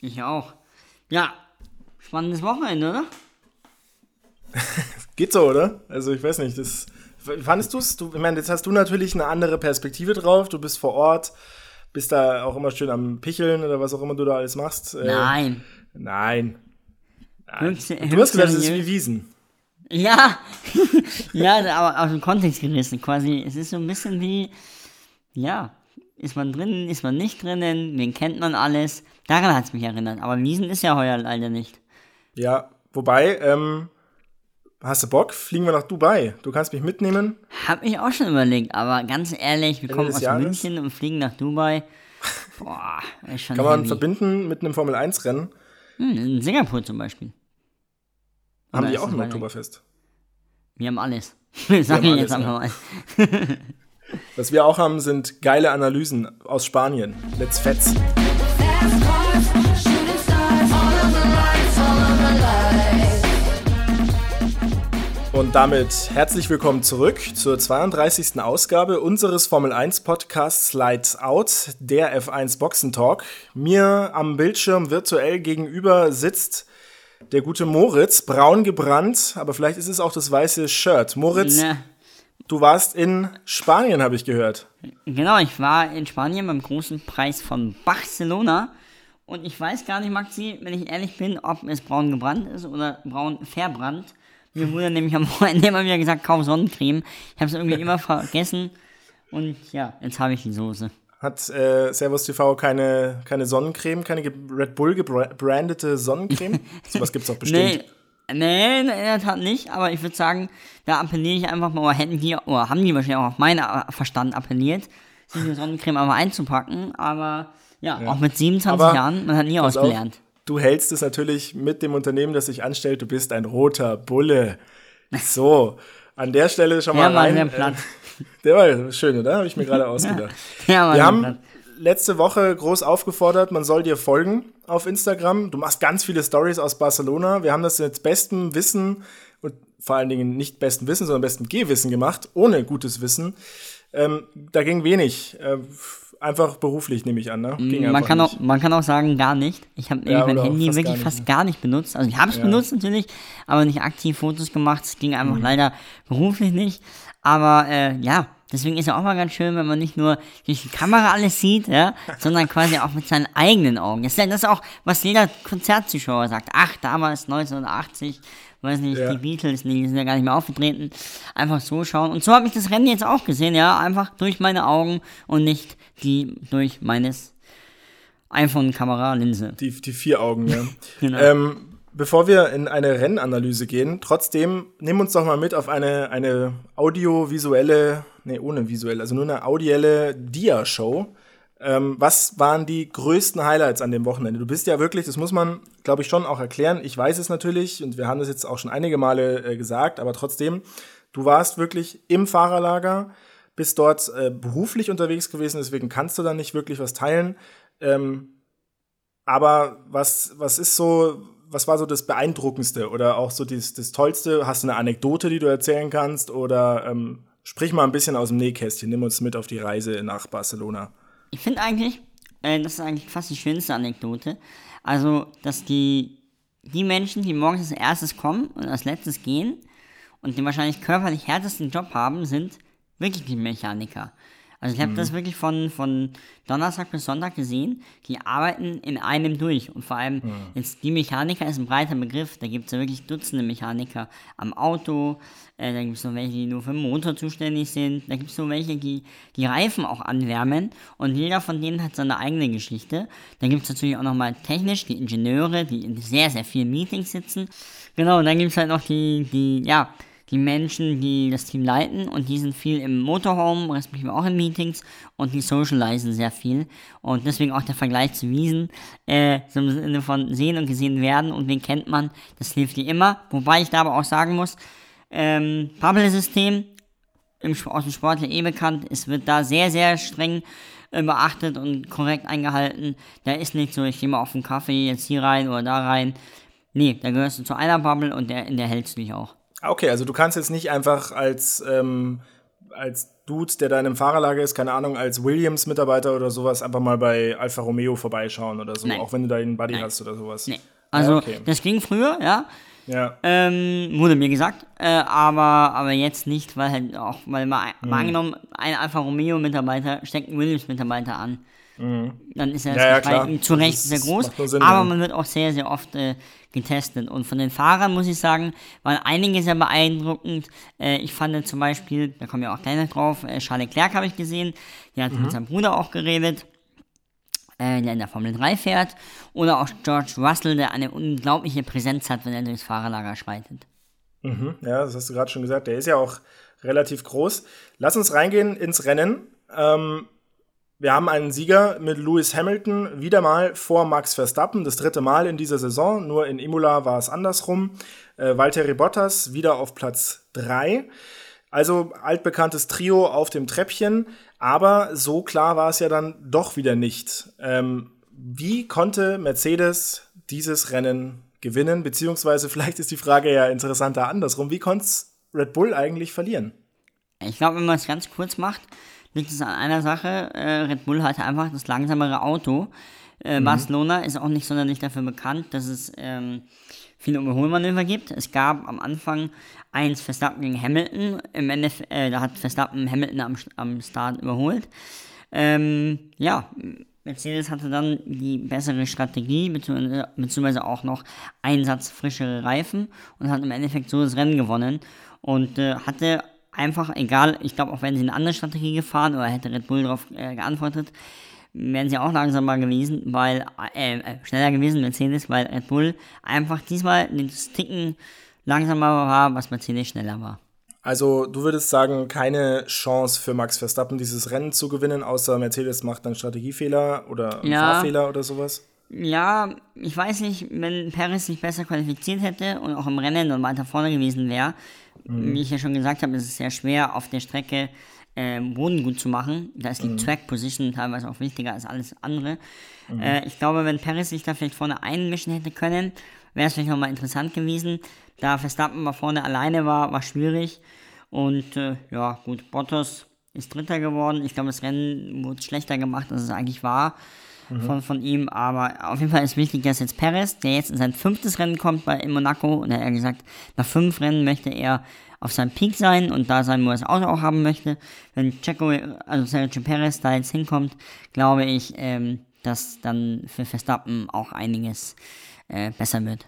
Ich auch. Ja, spannendes Wochenende, oder? Geht so, oder? Also ich weiß nicht, das fandest du's? du es? Ich meine, jetzt hast du natürlich eine andere Perspektive drauf. Du bist vor Ort, bist da auch immer schön am Picheln oder was auch immer du da alles machst. Äh, nein. Nein. nein. Höchste, du hast gesagt, es ist wie Wiesen. Ja, ja, aber aus dem Kontext gerissen quasi. Es ist so ein bisschen wie, ja, ist man drinnen, ist man nicht drinnen, wen kennt man alles. Daran hat es mich erinnert. Aber Wiesen ist ja heuer leider nicht. Ja, wobei, ähm, hast du Bock? Fliegen wir nach Dubai. Du kannst mich mitnehmen. Hab ich auch schon überlegt, aber ganz ehrlich, wir Ende kommen aus Jahres? München und fliegen nach Dubai. Boah, ist schon Kann man heavy. verbinden mit einem Formel-1-Rennen? Hm, in Singapur zum Beispiel. Haben die auch ein Oktoberfest? Wir haben alles. Sag ich jetzt einfach mal. Was wir auch haben, sind geile Analysen aus Spanien. Let's fetz. Und damit herzlich willkommen zurück zur 32. Ausgabe unseres Formel 1 Podcasts Lights Out, der F1 Boxen Talk. Mir am Bildschirm virtuell gegenüber sitzt der gute Moritz, braun gebrannt, aber vielleicht ist es auch das weiße Shirt. Moritz, ne. Du warst in Spanien, habe ich gehört. Genau, ich war in Spanien beim großen Preis von Barcelona. Und ich weiß gar nicht, Maxi, wenn ich ehrlich bin, ob es braun gebrannt ist oder braun verbrannt. Mir wurde nämlich am Wochenende immer wieder gesagt, kaum Sonnencreme. Ich habe es irgendwie immer vergessen. Und ja, jetzt habe ich die Soße. Hat äh, Servus TV keine, keine Sonnencreme, keine Red Bull gebrandete Sonnencreme? Sowas gibt es doch bestimmt. Nee, nee, in der Tat nicht, aber ich würde sagen, da appelliere ich einfach mal, oder hätten die, oder haben die wahrscheinlich auch auf meinen Verstand appelliert, sich eine Sonnencreme einfach einzupacken, aber ja, ja. auch mit 27 aber, Jahren, man hat nie ausgelernt. Auf, du hältst es natürlich mit dem Unternehmen, das sich anstellt, du bist ein roter Bulle. So, an der Stelle schon mal rein. Äh, der war schön, oder? Habe ich mir gerade ausgedacht. Ja, Wir haben letzte Woche groß aufgefordert, man soll dir folgen auf Instagram. Du machst ganz viele Stories aus Barcelona. Wir haben das jetzt bestem Wissen und vor allen Dingen nicht besten Wissen, sondern besten Gehwissen gemacht, ohne gutes Wissen. Ähm, da ging wenig. Äh, einfach beruflich, nehme ich an. Ne? man, kann auch, man kann auch sagen, gar nicht. Ich habe ja, mein Handy fast wirklich gar fast gar nicht benutzt. Also ich habe es ja. benutzt natürlich, aber nicht aktiv Fotos gemacht. Es ging einfach mhm. leider beruflich nicht. Aber äh, ja, deswegen ist ja auch mal ganz schön, wenn man nicht nur durch die Kamera alles sieht, ja, sondern quasi auch mit seinen eigenen Augen. Das ist, ja, das ist auch, was jeder Konzertzuschauer sagt. Ach, damals 1980, weiß nicht, ja. die Beatles, die sind ja gar nicht mehr aufgetreten. Einfach so schauen. Und so habe ich das Rennen jetzt auch gesehen, ja, einfach durch meine Augen und nicht die durch meines iPhone-Kamera-Linse. Die, die vier Augen, ja. genau. Ähm, Bevor wir in eine Rennanalyse gehen, trotzdem nimm uns doch mal mit auf eine, eine audiovisuelle, nee, ohne visuelle, also nur eine audielle Dia-Show. Ähm, was waren die größten Highlights an dem Wochenende? Du bist ja wirklich, das muss man, glaube ich, schon auch erklären. Ich weiß es natürlich und wir haben das jetzt auch schon einige Male äh, gesagt, aber trotzdem, du warst wirklich im Fahrerlager, bist dort äh, beruflich unterwegs gewesen, deswegen kannst du da nicht wirklich was teilen. Ähm, aber was, was ist so, was war so das Beeindruckendste oder auch so das, das Tollste? Hast du eine Anekdote, die du erzählen kannst? Oder ähm, sprich mal ein bisschen aus dem Nähkästchen, nimm uns mit auf die Reise nach Barcelona. Ich finde eigentlich, äh, das ist eigentlich fast die schönste Anekdote. Also, dass die, die Menschen, die morgens als erstes kommen und als letztes gehen und den wahrscheinlich körperlich härtesten Job haben, sind wirklich die Mechaniker. Also ich habe mhm. das wirklich von, von Donnerstag bis Sonntag gesehen. Die arbeiten in einem durch. Und vor allem mhm. jetzt die Mechaniker ist ein breiter Begriff. Da gibt es ja wirklich Dutzende Mechaniker am Auto. Äh, da gibt es noch welche, die nur für den Motor zuständig sind. Da gibt es noch welche, die die Reifen auch anwärmen. Und jeder von denen hat seine eigene Geschichte. Da gibt es natürlich auch nochmal technisch die Ingenieure, die in sehr, sehr vielen Meetings sitzen. Genau, und dann gibt es halt noch die, die, ja, die Menschen, die das Team leiten und die sind viel im Motorhome, respektive auch in Meetings und die socialisen sehr viel. Und deswegen auch der Vergleich zu Wiesen, äh, so im Sinne von sehen und gesehen werden und wen kennt man, das hilft dir immer, wobei ich da aber auch sagen muss, ähm, Bubble-System aus dem Sport eh bekannt, es wird da sehr, sehr streng äh, beachtet und korrekt eingehalten, da ist nicht so, ich gehe mal auf den Kaffee jetzt hier rein oder da rein, nee, da gehörst du zu einer Bubble und der, in der hältst du dich auch. Okay, also du kannst jetzt nicht einfach als ähm, als Dude, der da in einem Fahrerlager ist, keine Ahnung, als Williams-Mitarbeiter oder sowas, einfach mal bei Alfa Romeo vorbeischauen oder so, Nein. auch wenn du da einen Buddy Nein. hast oder sowas. Nee. Also, ja, okay. das ging früher, ja. Ja. Ähm, wurde mir gesagt, äh, aber, aber jetzt nicht, weil halt auch, weil mal, mhm. mal angenommen, ein Alfa Romeo-Mitarbeiter steckt einen Williams-Mitarbeiter an. Mhm. Dann ist er ja, ja, zu Recht sehr groß, Sinn, aber man wird auch sehr, sehr oft äh, getestet. Und von den Fahrern muss ich sagen, waren einige sehr beeindruckend. Äh, ich fand zum Beispiel, da kommen wir auch gleich noch drauf, äh, Charles Leclerc habe ich gesehen, der hat mhm. mit seinem Bruder auch geredet äh, der in der Formel 3 fährt, oder auch George Russell, der eine unglaubliche Präsenz hat, wenn er durchs Fahrerlager schreitet. Mhm, ja, das hast du gerade schon gesagt. Der ist ja auch relativ groß. Lass uns reingehen ins Rennen. Ähm, wir haben einen Sieger mit Lewis Hamilton wieder mal vor Max Verstappen, das dritte Mal in dieser Saison. Nur in Imola war es andersrum. Äh, Valtteri Bottas wieder auf Platz 3. Also altbekanntes Trio auf dem Treppchen. Aber so klar war es ja dann doch wieder nicht. Ähm, wie konnte Mercedes dieses Rennen gewinnen? Beziehungsweise vielleicht ist die Frage ja interessanter andersrum. Wie konnte Red Bull eigentlich verlieren? Ich glaube, wenn man es ganz kurz macht, liegt es an einer Sache. Äh, Red Bull hatte einfach das langsamere Auto. Äh, mhm. Barcelona ist auch nicht sonderlich dafür bekannt, dass es ähm, viele Überholmanöver gibt. Es gab am Anfang eins Verstappen gegen Hamilton. Im Endeffekt, äh, da hat Verstappen Hamilton am, am Start überholt. Ähm, ja, Mercedes hatte dann die bessere Strategie, beziehungsweise auch noch einen Satz frischere Reifen und hat im Endeffekt so das Rennen gewonnen und äh, hatte einfach, egal, ich glaube auch wenn sie eine andere Strategie gefahren oder hätte Red Bull darauf äh, geantwortet, wären sie auch langsamer gewesen, weil, äh, äh, schneller gewesen, Mercedes, weil Red Bull einfach diesmal den Ticken langsamer war, was Mercedes schneller war. Also du würdest sagen, keine Chance für Max Verstappen, dieses Rennen zu gewinnen, außer Mercedes macht einen Strategiefehler oder einen ja, Fahrfehler oder sowas? Ja, ich weiß nicht, wenn Paris sich besser qualifiziert hätte und auch im Rennen und weiter vorne gewesen wäre, mhm. wie ich ja schon gesagt habe, ist es sehr schwer auf der Strecke äh, Boden gut zu machen. Da ist die mhm. Track Position teilweise auch wichtiger als alles andere. Mhm. Äh, ich glaube, wenn Paris sich da vielleicht vorne einmischen hätte können, wäre es vielleicht nochmal interessant gewesen. Da Verstappen mal vorne alleine war, war schwierig. Und äh, ja, gut, Bottas ist Dritter geworden. Ich glaube, das Rennen wurde schlechter gemacht, als es eigentlich war mhm. von, von ihm. Aber auf jeden Fall ist wichtig, dass jetzt Perez, der jetzt in sein fünftes Rennen kommt bei in Monaco, und er hat gesagt, nach fünf Rennen möchte er auf seinem Peak sein und da sein, wo er das Auto auch haben möchte. Wenn Checo, also Sergio Perez da jetzt hinkommt, glaube ich, ähm, dass dann für Verstappen auch einiges äh, besser wird.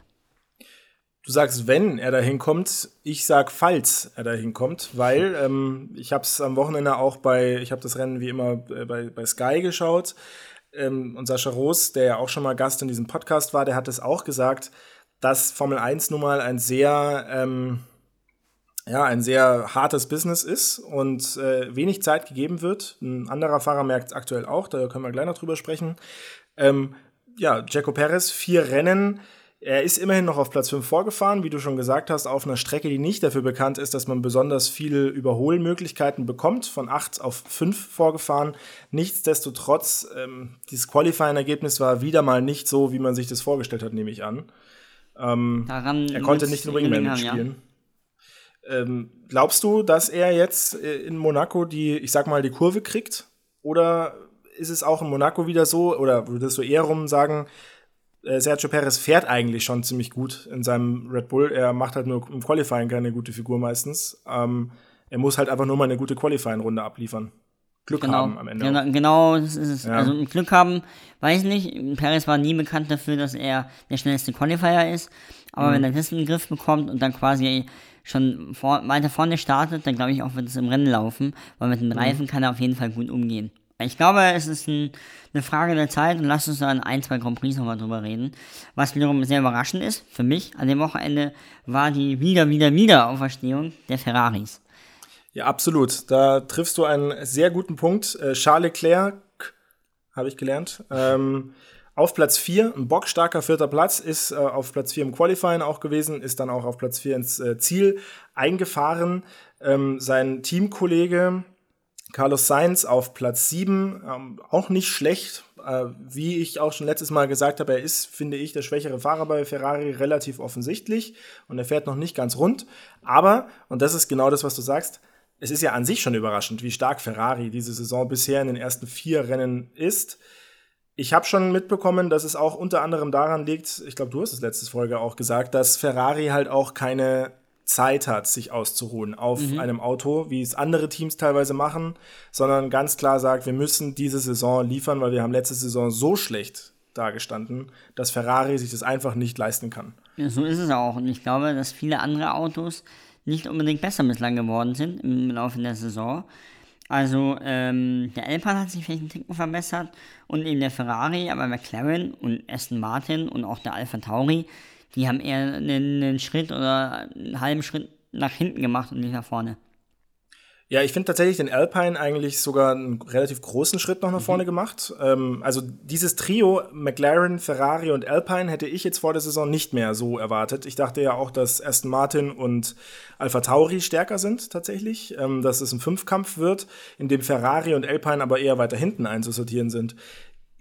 Du sagst, wenn er da hinkommt, ich sag, falls er da hinkommt, weil ähm, ich habe es am Wochenende auch bei, ich habe das Rennen wie immer äh, bei, bei Sky geschaut ähm, und Sascha Roos, der ja auch schon mal Gast in diesem Podcast war, der hat es auch gesagt, dass Formel 1 nun mal ein sehr ähm, ja, ein sehr hartes Business ist und äh, wenig Zeit gegeben wird. Ein anderer Fahrer merkt es aktuell auch, da können wir gleich noch drüber sprechen. Ähm, ja, Jaco Perez, vier Rennen. Er ist immerhin noch auf Platz 5 vorgefahren, wie du schon gesagt hast, auf einer Strecke, die nicht dafür bekannt ist, dass man besonders viele Überholmöglichkeiten bekommt, von 8 auf 5 vorgefahren. Nichtsdestotrotz, ähm, dieses Qualifying-Ergebnis war wieder mal nicht so, wie man sich das vorgestellt hat, nehme ich an. Ähm, er konnte nicht den Wingman mitspielen. Ja. Ähm, glaubst du, dass er jetzt äh, in Monaco die, ich sag mal, die Kurve kriegt? Oder ist es auch in Monaco wieder so, oder würdest du eher rum sagen, äh, Sergio Perez fährt eigentlich schon ziemlich gut in seinem Red Bull. Er macht halt nur im Qualifying keine gute Figur meistens. Ähm, er muss halt einfach nur mal eine gute Qualifying-Runde abliefern. Glück genau, haben am Ende. Genau, genau das ist es. Ja. Also Glück haben, weiß nicht. Perez war nie bekannt dafür, dass er der schnellste Qualifier ist. Aber mhm. wenn er das in den Griff bekommt und dann quasi schon vor, weiter vorne startet, dann glaube ich auch, wird es im Rennen laufen, weil mit den mhm. Reifen kann er auf jeden Fall gut umgehen. Ich glaube, es ist ein, eine Frage der Zeit und lass uns da in ein, zwei Grand Prix nochmal drüber reden. Was wiederum sehr überraschend ist, für mich, an dem Wochenende war die wieder, wieder, wieder Auferstehung der Ferraris. Ja, absolut. Da triffst du einen sehr guten Punkt. Äh, Charles Leclerc, habe ich gelernt, ähm, auf Platz 4, ein bockstarker vierter Platz, ist äh, auf Platz 4 im Qualifying auch gewesen, ist dann auch auf Platz 4 ins äh, Ziel eingefahren. Ähm, sein Teamkollege Carlos Sainz auf Platz 7, ähm, auch nicht schlecht. Äh, wie ich auch schon letztes Mal gesagt habe, er ist, finde ich, der schwächere Fahrer bei Ferrari relativ offensichtlich und er fährt noch nicht ganz rund. Aber, und das ist genau das, was du sagst, es ist ja an sich schon überraschend, wie stark Ferrari diese Saison bisher in den ersten vier Rennen ist. Ich habe schon mitbekommen, dass es auch unter anderem daran liegt, ich glaube, du hast es letzte Folge auch gesagt, dass Ferrari halt auch keine Zeit hat, sich auszuruhen auf mhm. einem Auto, wie es andere Teams teilweise machen, sondern ganz klar sagt, wir müssen diese Saison liefern, weil wir haben letzte Saison so schlecht dagestanden, dass Ferrari sich das einfach nicht leisten kann. Ja, so ist es auch. Und ich glaube, dass viele andere Autos nicht unbedingt besser bislang geworden sind im Laufe der Saison. Also ähm, der Alpine hat sich vielleicht einen Ticken verbessert und eben der Ferrari, aber McLaren und Aston Martin und auch der Alpha Tauri, die haben eher einen, einen Schritt oder einen halben Schritt nach hinten gemacht und nicht nach vorne. Ja, ich finde tatsächlich den Alpine eigentlich sogar einen relativ großen Schritt noch nach mhm. vorne gemacht. Ähm, also dieses Trio McLaren, Ferrari und Alpine hätte ich jetzt vor der Saison nicht mehr so erwartet. Ich dachte ja auch, dass Aston Martin und Alpha Tauri stärker sind tatsächlich, ähm, dass es ein Fünfkampf wird, in dem Ferrari und Alpine aber eher weiter hinten einzusortieren sind.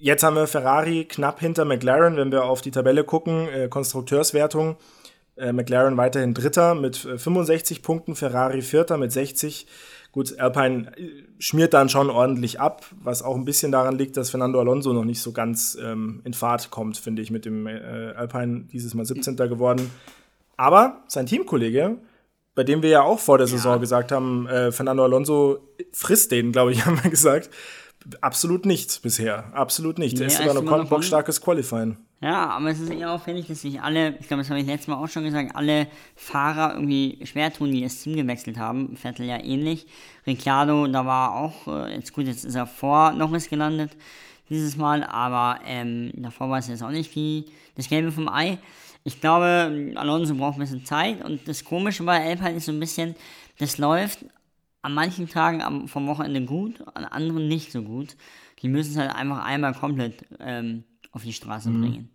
Jetzt haben wir Ferrari knapp hinter McLaren, wenn wir auf die Tabelle gucken, äh, Konstrukteurswertung. Äh, McLaren weiterhin Dritter mit 65 äh, Punkten, Ferrari Vierter mit 60. Gut, Alpine äh, schmiert dann schon ordentlich ab, was auch ein bisschen daran liegt, dass Fernando Alonso noch nicht so ganz ähm, in Fahrt kommt, finde ich, mit dem äh, Alpine dieses Mal 17. geworden. Aber sein Teamkollege, bei dem wir ja auch vor der Saison ja. gesagt haben, äh, Fernando Alonso frisst den, glaube ich, haben wir gesagt. Absolut nicht bisher. Absolut nicht. Nee, er ist sogar noch bockstarkes Qualifying. Ja, aber es ist eher auffällig, dass sich alle, ich glaube, das habe ich letztes Mal auch schon gesagt, alle Fahrer irgendwie schwer tun, die das Team gewechselt haben. Vettel ja ähnlich. Ricciardo, da war auch, äh, jetzt gut, jetzt ist er vor Norris gelandet dieses Mal, aber ähm, davor war es jetzt auch nicht die, das Gelbe vom Ei. Ich glaube, Alonso braucht ein bisschen Zeit und das Komische bei Alpine ist so ein bisschen, das läuft an manchen Tagen vom Wochenende gut, an anderen nicht so gut. Die müssen es halt einfach einmal komplett ähm, auf die Straße mhm. bringen.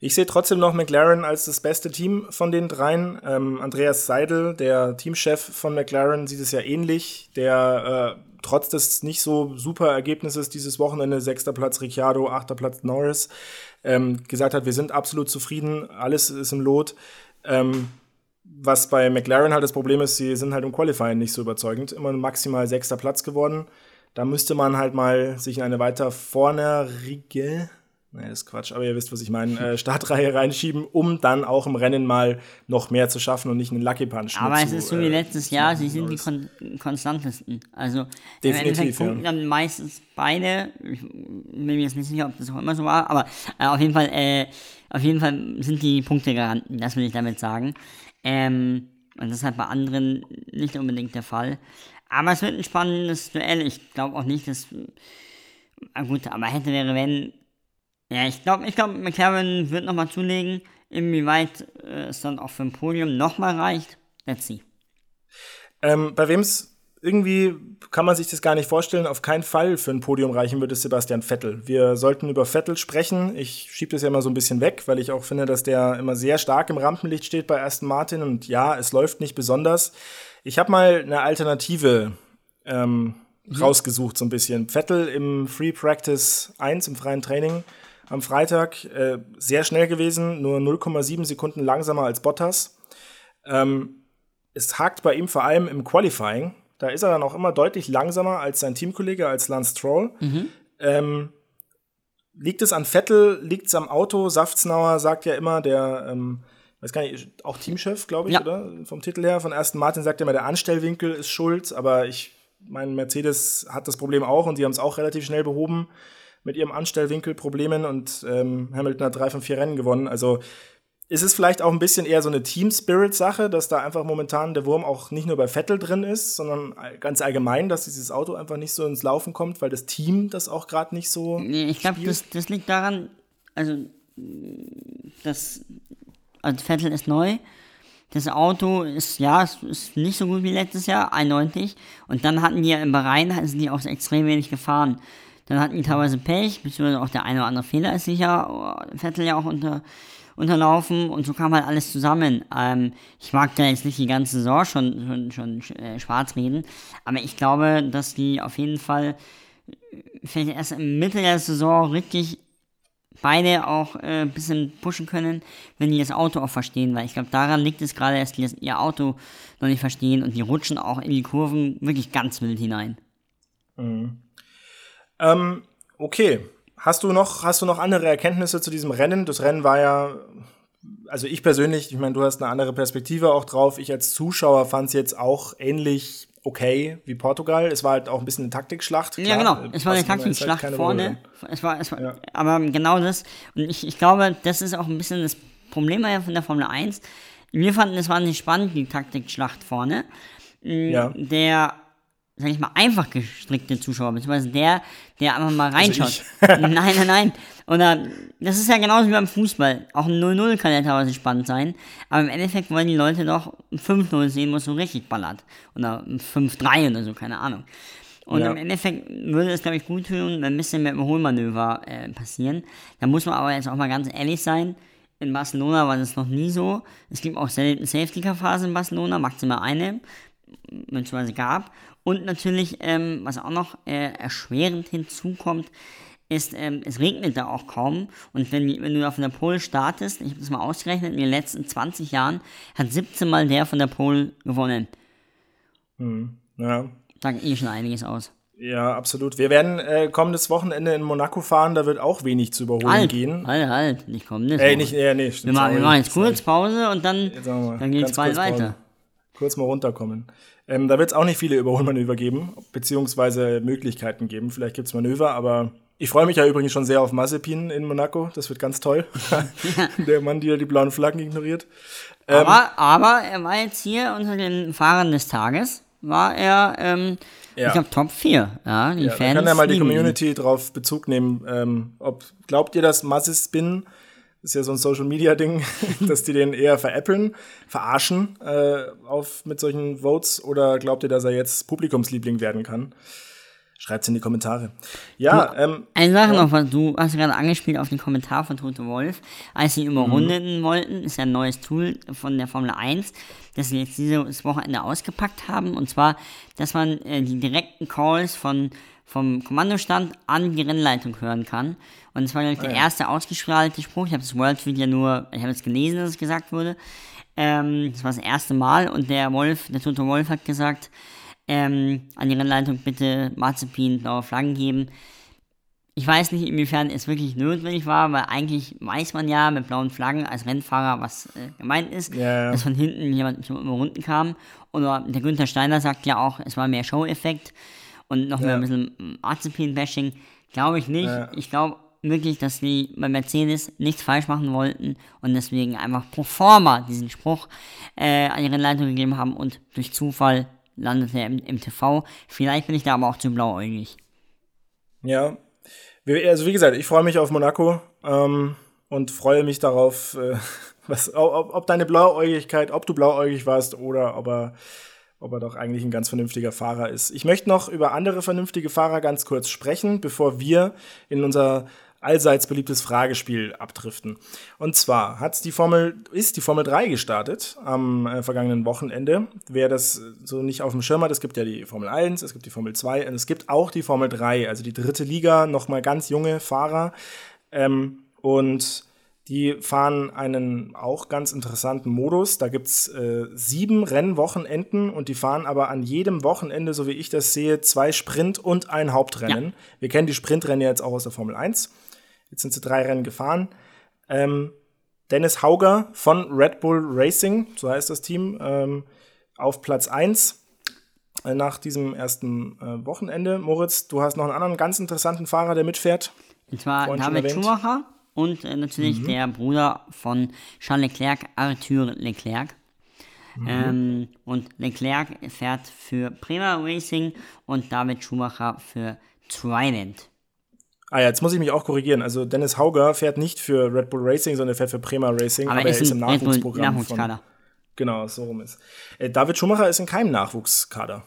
Ich sehe trotzdem noch McLaren als das beste Team von den dreien. Ähm, Andreas Seidel, der Teamchef von McLaren, sieht es ja ähnlich. Der äh, trotz des nicht so super Ergebnisses dieses Wochenende, sechster Platz Ricciardo, achter Platz Norris, ähm, gesagt hat, wir sind absolut zufrieden, alles ist im Lot. Ähm, was bei McLaren halt das Problem ist, sie sind halt im Qualifying nicht so überzeugend. Immer maximal sechster Platz geworden. Da müsste man halt mal sich in eine weiter vornerige Nee, ist Quatsch, aber ihr wisst, was ich meine, äh, Startreihe reinschieben, um dann auch im Rennen mal noch mehr zu schaffen und nicht einen Lucky Punch Aber es zu, ist so wie äh, letztes Jahr, sie sind die kon konstantesten. Also Definitiv, im Endeffekt ja. dann meistens beide, ich bin mir jetzt nicht sicher, ob das auch immer so war, aber äh, auf jeden Fall, äh, auf jeden Fall sind die Punkte garanten, das will ich damit sagen. Ähm, und das ist halt bei anderen nicht unbedingt der Fall. Aber es wird ein spannendes Duell. Ich glaube auch nicht, dass. Na gut, aber hätte wäre, wenn ja, ich glaube, ich glaub, McLaren wird nochmal zulegen. Inwieweit äh, es dann auch für ein Podium nochmal reicht, let's see. Ähm, bei wem es irgendwie kann man sich das gar nicht vorstellen, auf keinen Fall für ein Podium reichen würde Sebastian Vettel. Wir sollten über Vettel sprechen. Ich schiebe das ja immer so ein bisschen weg, weil ich auch finde, dass der immer sehr stark im Rampenlicht steht bei Aston Martin und ja, es läuft nicht besonders. Ich habe mal eine Alternative ähm, mhm. rausgesucht, so ein bisschen. Vettel im Free Practice 1, im freien Training am Freitag. Äh, sehr schnell gewesen, nur 0,7 Sekunden langsamer als Bottas. Ähm, es hakt bei ihm vor allem im Qualifying. Da ist er dann auch immer deutlich langsamer als sein Teamkollege, als Lance Stroll. Mhm. Ähm, liegt es an Vettel, liegt es am Auto? Saftsnauer sagt ja immer, der, ähm, weiß gar nicht, auch Teamchef, glaube ich, ja. oder? Vom Titel her. Von Aston Martin sagt ja immer, der Anstellwinkel ist schuld, aber ich, mein Mercedes hat das Problem auch und die haben es auch relativ schnell behoben mit ihrem Anstellwinkel Problemen und ähm, Hamilton hat drei von vier Rennen gewonnen. Also ist es vielleicht auch ein bisschen eher so eine Team-Spirit-Sache, dass da einfach momentan der Wurm auch nicht nur bei Vettel drin ist, sondern ganz allgemein, dass dieses Auto einfach nicht so ins Laufen kommt, weil das Team das auch gerade nicht so. Nee, ich glaube, das, das liegt daran, also das, also Vettel ist neu. Das Auto ist, ja, ist nicht so gut wie letztes Jahr, 91. Und dann hatten die ja im Bahrain, sind die auch extrem wenig gefahren. Dann hatten die teilweise Pech, beziehungsweise auch der eine oder andere Fehler ist sicher, äh, Vettel ja auch unter, unterlaufen und so kam halt alles zusammen. Ähm, ich mag da jetzt nicht die ganze Saison schon, schon, schon äh, schwarz reden, aber ich glaube, dass die auf jeden Fall äh, vielleicht erst im Mitte der Saison richtig beide auch äh, ein bisschen pushen können, wenn die das Auto auch verstehen, weil ich glaube, daran liegt es gerade, dass die das, ihr Auto noch nicht verstehen und die rutschen auch in die Kurven wirklich ganz wild hinein. Mhm. Ähm, okay. Hast du noch, hast du noch andere Erkenntnisse zu diesem Rennen? Das Rennen war ja, also ich persönlich, ich meine, du hast eine andere Perspektive auch drauf. Ich als Zuschauer fand es jetzt auch ähnlich okay wie Portugal. Es war halt auch ein bisschen eine Taktikschlacht. Klar, ja, genau. Es war eine Taktikschlacht halt vorne. Es war, es war, ja. aber genau das. Und ich, ich glaube, das ist auch ein bisschen das Problem von der Formel 1. Wir fanden es wahnsinnig spannend, die Taktikschlacht vorne. Ja. Der sag ich mal, einfach gestrickte Zuschauer, beziehungsweise der, der einfach mal also reinschaut. Also nein, nein, nein. Oder das ist ja genauso wie beim Fußball. Auch ein 0-0 kann ja teilweise spannend sein. Aber im Endeffekt wollen die Leute doch ein 5-0 sehen, wo es so richtig ballert. Oder ein 5-3 oder so, keine Ahnung. Und ja. im Endeffekt würde es, glaube ich, gut tun, wenn ein bisschen mehr Überholmanöver äh, passieren. Da muss man aber jetzt auch mal ganz ehrlich sein. In Barcelona war das noch nie so. Es gibt auch selten Safety-Car-Phasen in Barcelona, maximal eine, beziehungsweise gab. Und natürlich, ähm, was auch noch äh, erschwerend hinzukommt, ist, ähm, es regnet da auch kaum. Und wenn, wenn du auf der Pole startest, ich habe das mal ausgerechnet, in den letzten 20 Jahren hat 17 Mal der von der Pole gewonnen. Hm, ja. Sagt eh schon einiges aus. Ja, absolut. Wir werden äh, kommendes Wochenende in Monaco fahren, da wird auch wenig zu überholen halt, gehen. Halt, halt, nicht kommendes. Ey, nicht, ja, nee, wir, machen, wir machen jetzt kurz Pause und dann, dann geht es bald weiter. Kurz mal runterkommen. Ähm, da wird es auch nicht viele Überholmanöver geben, beziehungsweise Möglichkeiten geben. Vielleicht gibt es Manöver, aber ich freue mich ja übrigens schon sehr auf Mazepin in Monaco. Das wird ganz toll. der Mann, der die blauen Flaggen ignoriert. Ähm, aber, aber er war jetzt hier unter den Fahrern des Tages, war er, ähm, ja. ich glaube, Top 4. Ja, die ja, Fans. kann ja mal die Community drauf Bezug nehmen. Ähm, ob, glaubt ihr, dass Mazepin ist ja so ein Social Media Ding, dass die den eher veräppeln, verarschen äh, auf, mit solchen Votes oder glaubt ihr, dass er jetzt Publikumsliebling werden kann? Schreibt es in die Kommentare. Ja, du, ähm, Eine Sache ja. noch, was du hast gerade angespielt auf den Kommentar von Tote Wolf. Als sie überrunden mhm. wollten, ist ja ein neues Tool von der Formel 1, das sie jetzt dieses Wochenende ausgepackt haben. Und zwar, dass man äh, die direkten Calls von vom Kommandostand an die Rennleitung hören kann. Und das war, glaube ich, der oh ja. erste ausgestrahlte Spruch. Ich habe das World Video nur, ich habe es gelesen, dass es gesagt wurde. Ähm, das war das erste Mal und der Wolf, der tote Wolf hat gesagt, ähm, an die Rennleitung bitte Marzipin blaue Flaggen geben. Ich weiß nicht, inwiefern es wirklich notwendig war, weil eigentlich weiß man ja mit blauen Flaggen als Rennfahrer, was äh, gemeint ist, yeah. dass von hinten jemand zum Überrunden kam. Oder der Günther Steiner sagt ja auch, es war mehr Show-Effekt und noch ja. mehr ein bisschen Marzipin-Bashing. Glaube ich nicht. Ja. Ich glaube wirklich, dass die bei Mercedes nichts falsch machen wollten und deswegen einfach pro forma diesen Spruch äh, an ihre Leitung gegeben haben und durch Zufall landete er im, im TV. Vielleicht bin ich da aber auch zu blauäugig. Ja, also wie gesagt, ich freue mich auf Monaco ähm, und freue mich darauf, äh, was, ob, ob, deine Blauäugigkeit, ob du blauäugig warst oder ob er ob er doch eigentlich ein ganz vernünftiger Fahrer ist. Ich möchte noch über andere vernünftige Fahrer ganz kurz sprechen, bevor wir in unser allseits beliebtes Fragespiel abdriften. Und zwar hat's die Formel, ist die Formel 3 gestartet am äh, vergangenen Wochenende. Wer das so nicht auf dem Schirm hat, es gibt ja die Formel 1, es gibt die Formel 2 und es gibt auch die Formel 3, also die dritte Liga, nochmal ganz junge Fahrer. Ähm, und die fahren einen auch ganz interessanten Modus. Da gibt's äh, sieben Rennwochenenden und die fahren aber an jedem Wochenende, so wie ich das sehe, zwei Sprint- und ein Hauptrennen. Ja. Wir kennen die Sprintrennen jetzt auch aus der Formel 1. Jetzt sind sie drei Rennen gefahren. Ähm, Dennis Hauger von Red Bull Racing, so heißt das Team, ähm, auf Platz 1 äh, nach diesem ersten äh, Wochenende. Moritz, du hast noch einen anderen ganz interessanten Fahrer, der mitfährt. Und zwar David Schumacher und äh, natürlich mhm. der Bruder von Charles Leclerc, Arthur Leclerc. Mhm. Ähm, und Leclerc fährt für Prima Racing und David Schumacher für Trident. Ah ja, jetzt muss ich mich auch korrigieren. Also Dennis Hauger fährt nicht für Red Bull Racing, sondern er fährt für Prima Racing, aber, aber er ist im Nachwuchsprogramm. Nachwuchskader. Von, genau, so rum ist. Äh, David Schumacher ist in keinem Nachwuchskader.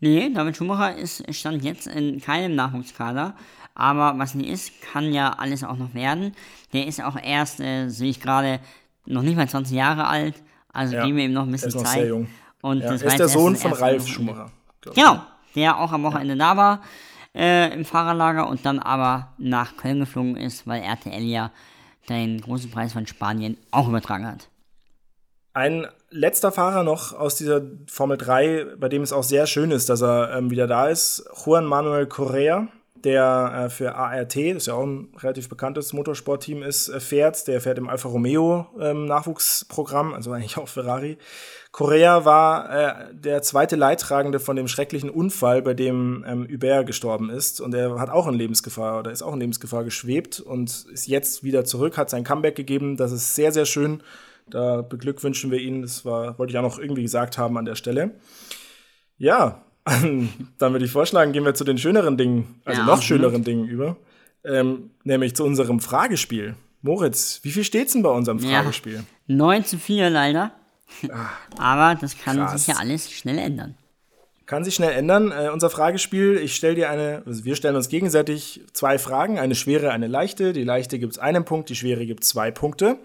Nee, David Schumacher ist, stand jetzt in keinem Nachwuchskader. Aber was nie ist, kann ja alles auch noch werden. Der ist auch erst, äh, sehe ich gerade, noch nicht mal 20 Jahre alt. Also ja, geben wir ihm noch ein bisschen er ist Zeit. Und ja, das ist der Sohn von Ralf Schumacher. Genau, der auch am Wochenende ja. da war. äh, im Fahrerlager und dann aber nach Köln geflogen ist, weil RTL ja den großen Preis von Spanien auch übertragen hat. Ein letzter Fahrer noch aus dieser Formel 3, bei dem es auch sehr schön ist, dass er ähm, wieder da ist, Juan Manuel Correa, der äh, für ART, das ja auch ein relativ bekanntes Motorsportteam ist, äh, fährt. Der fährt im Alfa Romeo ähm, Nachwuchsprogramm, also eigentlich auch Ferrari. Correa war äh, der zweite Leidtragende von dem schrecklichen Unfall, bei dem ähm, Hubert gestorben ist. Und er hat auch in Lebensgefahr oder ist auch in Lebensgefahr geschwebt und ist jetzt wieder zurück, hat sein Comeback gegeben. Das ist sehr, sehr schön. Da beglückwünschen wir ihn. Das war, wollte ich auch noch irgendwie gesagt haben an der Stelle. Ja, dann würde ich vorschlagen, gehen wir zu den schöneren Dingen, also ja, noch schöneren Dingen über. Ähm, nämlich zu unserem Fragespiel. Moritz, wie viel steht's denn bei unserem Fragespiel? Ja, 9 zu 4 leider. Ach, Aber das kann krass. sich ja alles schnell ändern. Kann sich schnell ändern. Äh, unser Fragespiel, ich stelle dir eine, also wir stellen uns gegenseitig zwei Fragen, eine schwere, eine leichte. Die leichte gibt es einen Punkt, die schwere gibt zwei Punkte.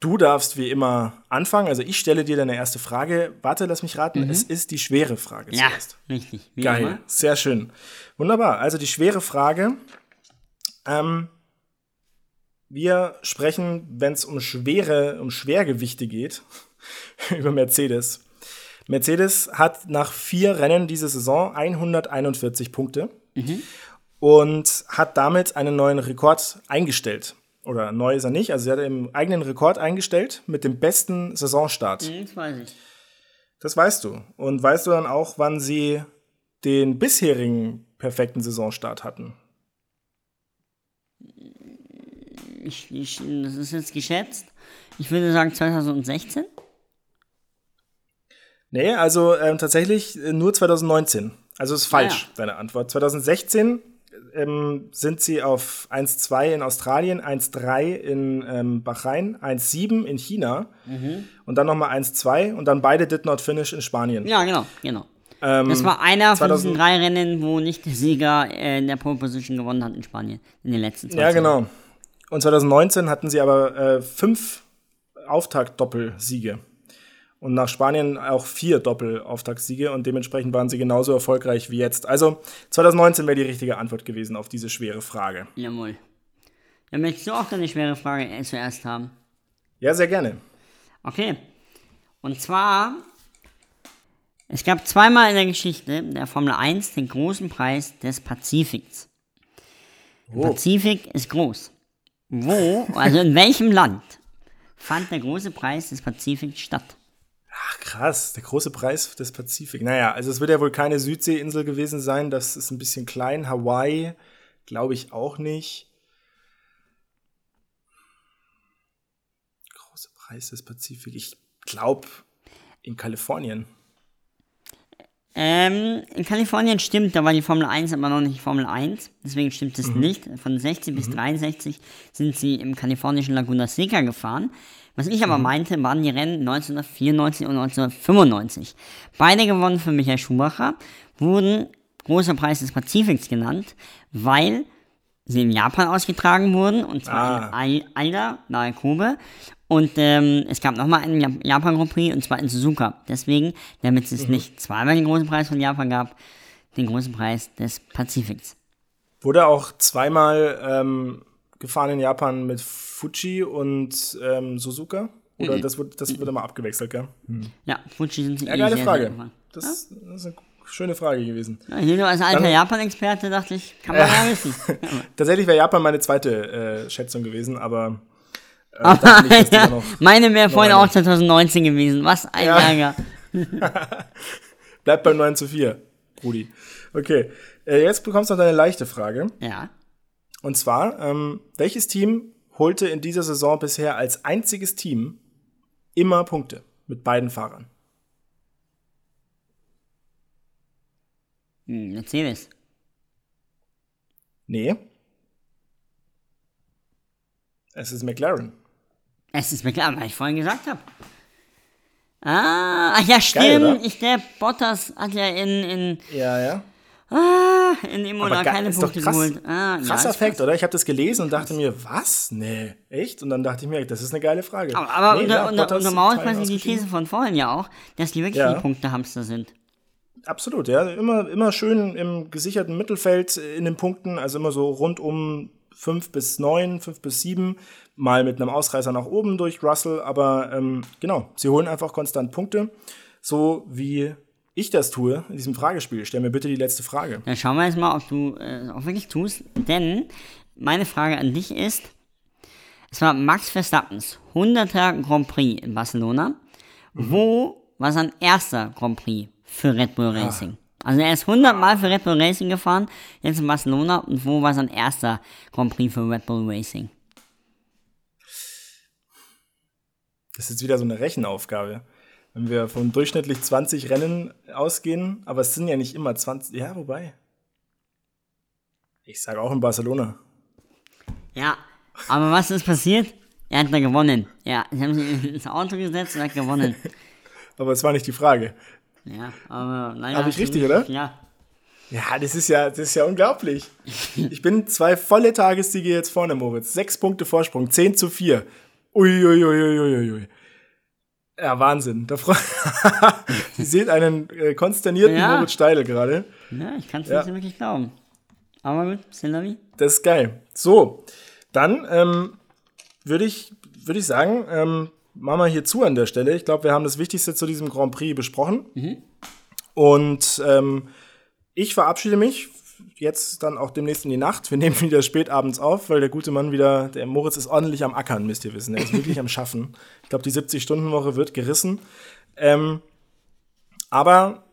Du darfst wie immer anfangen. Also ich stelle dir deine erste Frage. Warte, lass mich raten. Mhm. Es ist die schwere Frage ja, zuerst. Richtig. Wie Geil. Immer. Sehr schön. Wunderbar. Also die schwere Frage. Ähm, wir sprechen, wenn es um schwere, um Schwergewichte geht, über Mercedes. Mercedes hat nach vier Rennen diese Saison 141 Punkte mhm. und hat damit einen neuen Rekord eingestellt. Oder neu ist er nicht. Also sie hat im eigenen Rekord eingestellt mit dem besten Saisonstart. Mhm, das weiß ich. Das weißt du. Und weißt du dann auch, wann sie den bisherigen perfekten Saisonstart hatten? Ich, ich, das ist jetzt geschätzt. Ich würde sagen 2016. Nee, also ähm, tatsächlich äh, nur 2019. Also ist falsch, ah, ja. deine Antwort. 2016 ähm, sind sie auf 1-2 in Australien, 1-3 in ähm, Bahrain, 1-7 in China mhm. und dann nochmal 1-2 und dann beide Did Not Finish in Spanien. Ja, genau, genau. Ähm, das war einer von diesen drei Rennen, wo nicht der Sieger äh, in der Pole Position gewonnen hat in Spanien in den letzten zwei Ja, genau. Und 2019 hatten sie aber äh, fünf Auftakt-Doppelsiege und nach Spanien auch vier Doppelauftaktsiege und dementsprechend waren sie genauso erfolgreich wie jetzt. Also 2019 wäre die richtige Antwort gewesen auf diese schwere Frage. Jawohl. Dann möchtest du auch eine schwere Frage zuerst haben? Ja, sehr gerne. Okay. Und zwar, es gab zweimal in der Geschichte der Formel 1 den großen Preis des Pazifiks. Der oh. Pazifik ist groß. Wo, also in welchem Land fand der große Preis des Pazifiks statt? Ach krass, der große Preis des Pazifik. Naja, also es wird ja wohl keine Südseeinsel gewesen sein, das ist ein bisschen klein. Hawaii glaube ich auch nicht. Große Preis des Pazifik. Ich glaube in Kalifornien. Ähm, in Kalifornien stimmt, da war die Formel 1 aber noch nicht Formel 1, deswegen stimmt es mhm. nicht. Von 60 mhm. bis 63 sind sie im kalifornischen Laguna Seca gefahren. Was ich aber mhm. meinte, waren die Rennen 1994 und 1995. Beide gewonnen für Michael Schumacher, wurden großer Preis des Pazifiks genannt, weil sie in Japan ausgetragen wurden, und zwar ah. in Aida, nahe Kobe. Und ähm, es gab nochmal einen Japan Grand Prix, und zwar in Suzuka. Deswegen, damit es mhm. nicht zweimal den großen Preis von Japan gab, den großen Preis des Pazifiks. Wurde auch zweimal ähm, gefahren in Japan mit Fuji und ähm, Suzuka? Oder mhm. das, wird, das wird immer abgewechselt, gell? Mhm. Ja, Fuji sind sie Ja, geile Frage. Das, ja? das, ist eine schöne Frage gewesen. Ja, hier nur als alter Japan-Experte dachte ich, kann man ja wissen. Tatsächlich wäre Japan meine zweite äh, Schätzung gewesen, aber. Äh, aber nicht, ja, meine wäre vorhin auch 2019 gewesen. Was ein ja. Ärger. Bleibt beim 9 zu 4, Rudi. Okay, äh, jetzt bekommst du noch deine leichte Frage. Ja. Und zwar, ähm, welches Team holte in dieser Saison bisher als einziges Team immer Punkte mit beiden Fahrern? Hm, Mercedes. Nee. Es ist McLaren. Es ist McLaren, weil ich vorhin gesagt habe. Ah, ja, stimmt. Geil, ich, der Bottas hat ja in, in ja, ja. Ah, in Imola keine Punkte krass, geholt. Ah, krasser ja, Fakt, oder? Ich habe das gelesen und dachte mir, was? Nee, echt? Und dann dachte ich mir, das ist eine geile Frage. Aber, aber nee, unter, unter, untermauert quasi die These von vorhin ja auch, dass die wirklich ja. die Punktehamster sind. absolut, ja. Immer, immer schön im gesicherten Mittelfeld in den Punkten, also immer so rund um 5 bis 9, 5 bis 7, mal mit einem Ausreißer nach oben durch Russell, aber ähm, genau, sie holen einfach konstant Punkte, so wie ich das tue in diesem Fragespiel. Stell mir bitte die letzte Frage. Dann schauen wir jetzt mal, ob du äh, auch wirklich tust, denn meine Frage an dich ist, es war Max Verstappens 100er Grand Prix in Barcelona. Mhm. Wo war sein erster Grand Prix für Red Bull. Racing? Ah. Also er ist 100 Mal für Red Bull Racing gefahren, jetzt in Barcelona. Und wo war sein erster Grand Prix für Red Bull Racing? Das ist jetzt wieder so eine Rechenaufgabe. Wenn wir von durchschnittlich 20 Rennen ausgehen, aber es sind ja nicht immer 20. Ja, wobei. Ich sage auch in Barcelona. Ja, aber was ist passiert? Er hat da gewonnen. Ja, sie haben sich ins Auto gesetzt und hat gewonnen. aber es war nicht die Frage. Ja, aber naja. Habe ich richtig, oder? Ja. Ja, das ist ja, das ist ja unglaublich. Ich bin zwei volle Tagessiege jetzt vorne, Moritz. Sechs Punkte Vorsprung, 10 zu 4. Uiuiuiuiui. Ui, ui, ui, ja, Wahnsinn. Da Sie sehen einen äh, konsternierten ja. Moritz Steile gerade. Ja, ich kann es ja. nicht wirklich glauben. Aber gut, Scenery. Das ist geil. So, dann ähm, würde ich, würd ich sagen, ähm, machen wir hier zu an der Stelle. Ich glaube, wir haben das Wichtigste zu diesem Grand Prix besprochen. Mhm. Und ähm, ich verabschiede mich jetzt dann auch demnächst in die Nacht. Wir nehmen wieder spät abends auf, weil der gute Mann wieder, der Moritz ist ordentlich am Ackern, müsst ihr wissen. Er ist wirklich am Schaffen. Ich glaube, die 70-Stunden-Woche wird gerissen. Ähm, aber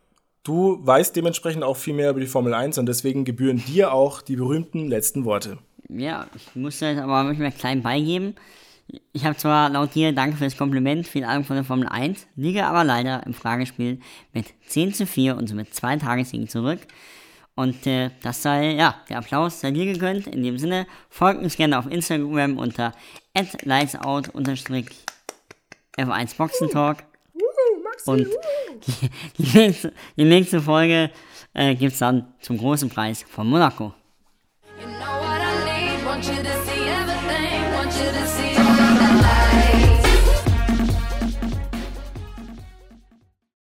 du weißt dementsprechend auch viel mehr über die Formel 1 und deswegen gebühren dir auch die berühmten letzten Worte. Ja, ich muss jetzt aber mich mal klein beigeben. Ich habe zwar laut dir, danke für das Kompliment, viel Ahnung von der Formel 1, liege aber leider im Fragespiel mit 10 zu 4 und somit zwei Tagessiegen zurück. Und äh, das sei, ja, der Applaus sei dir gegönnt. In dem Sinne, folgt uns gerne auf Instagram unter lightsout-f1boxentalk. Und die, die, nächste, die nächste Folge äh, gibt es dann zum großen Preis von Monaco.